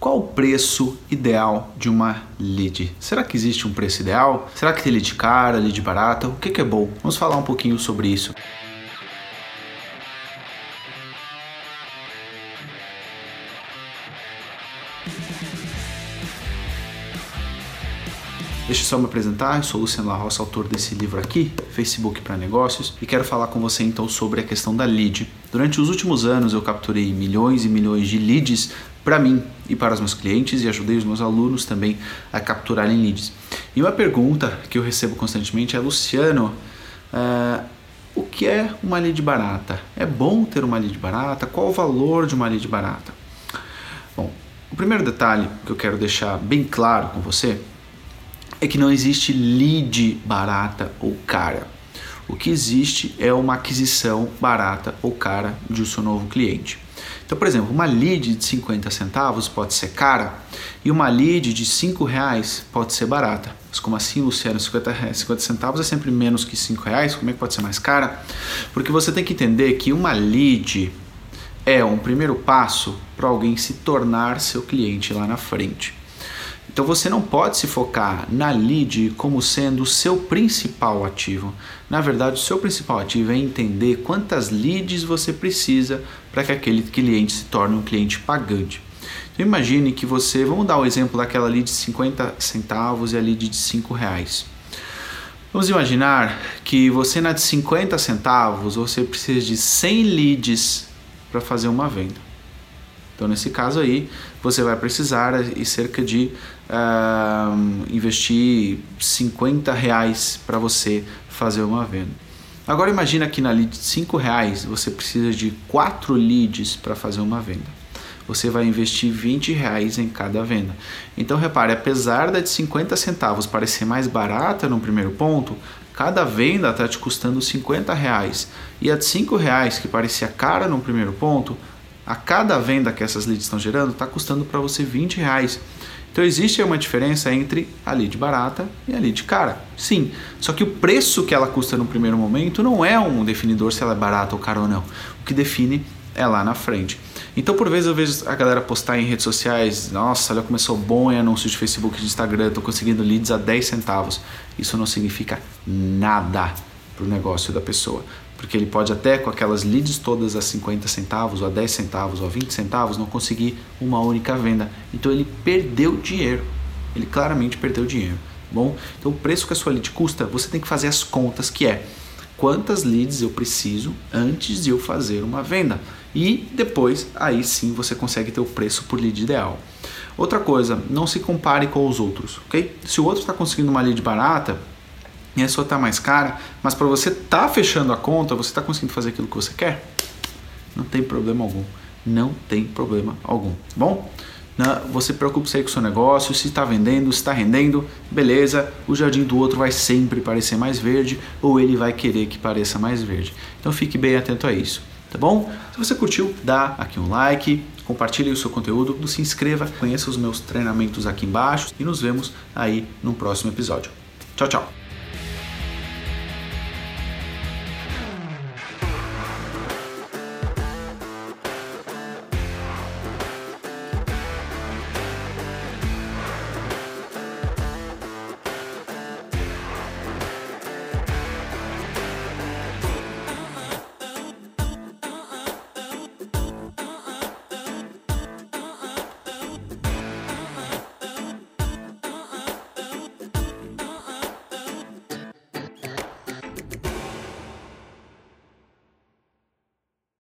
Qual o preço ideal de uma lead? Será que existe um preço ideal? Será que tem lead cara, lead barata? O que, que é bom? Vamos falar um pouquinho sobre isso. Deixa eu só me apresentar, eu sou Luciano Larroça, autor desse livro aqui, Facebook para Negócios, e quero falar com você então sobre a questão da lead. Durante os últimos anos eu capturei milhões e milhões de leads para mim e para os meus clientes e ajudei os meus alunos também a capturarem leads. E uma pergunta que eu recebo constantemente é: Luciano, uh, o que é uma lead barata? É bom ter uma lead barata? Qual o valor de uma lead barata? Bom, o primeiro detalhe que eu quero deixar bem claro com você é que não existe lead barata ou cara. O que existe é uma aquisição barata ou cara de um seu novo cliente. Então, por exemplo, uma lead de 50 centavos pode ser cara e uma lead de 5 reais pode ser barata. Mas como assim, Luciano? 50, reais, 50 centavos é sempre menos que 5 reais? Como é que pode ser mais cara? Porque você tem que entender que uma lead é um primeiro passo para alguém se tornar seu cliente lá na frente. Então você não pode se focar na lead como sendo o seu principal ativo. Na verdade, o seu principal ativo é entender quantas leads você precisa para que aquele cliente se torne um cliente pagante. Então imagine que você, vamos dar o exemplo daquela lead de 50 centavos e a lead de 5 reais. Vamos imaginar que você na de 50 centavos você precisa de 100 leads para fazer uma venda. Então, nesse caso aí, você vai precisar de cerca de uh, investir 50 reais para você fazer uma venda. Agora imagina que na lead de 5 reais você precisa de 4 leads para fazer uma venda. Você vai investir 20 reais em cada venda. Então repare, apesar da de 50 centavos parecer mais barata no primeiro ponto, cada venda está te custando 50 reais. E a de 5 reais, que parecia cara no primeiro ponto, a cada venda que essas leads estão gerando está custando para você 20 reais. Então existe uma diferença entre a lead barata e a lead cara. Sim, só que o preço que ela custa no primeiro momento não é um definidor se ela é barata ou cara ou não. O que define é lá na frente. Então, por vezes eu vejo a galera postar em redes sociais: nossa, olha sou bom em anúncios de Facebook e de Instagram, estou conseguindo leads a 10 centavos. Isso não significa nada para o negócio da pessoa. Porque ele pode até com aquelas leads todas a 50 centavos, ou a 10 centavos, ou a 20 centavos, não conseguir uma única venda. Então ele perdeu dinheiro. Ele claramente perdeu dinheiro. Bom, então o preço que a sua lead custa, você tem que fazer as contas que é quantas leads eu preciso antes de eu fazer uma venda. E depois, aí sim, você consegue ter o preço por lead ideal. Outra coisa, não se compare com os outros, ok? Se o outro está conseguindo uma lead barata, e a sua está mais cara, mas para você estar tá fechando a conta, você está conseguindo fazer aquilo que você quer, não tem problema algum. Não tem problema algum. Tá bom? Você preocupe-se aí com o seu negócio, se está vendendo, se está rendendo, beleza, o jardim do outro vai sempre parecer mais verde ou ele vai querer que pareça mais verde. Então fique bem atento a isso, tá bom? Se você curtiu, dá aqui um like, compartilhe o seu conteúdo, se inscreva, conheça os meus treinamentos aqui embaixo e nos vemos aí no próximo episódio. Tchau, tchau!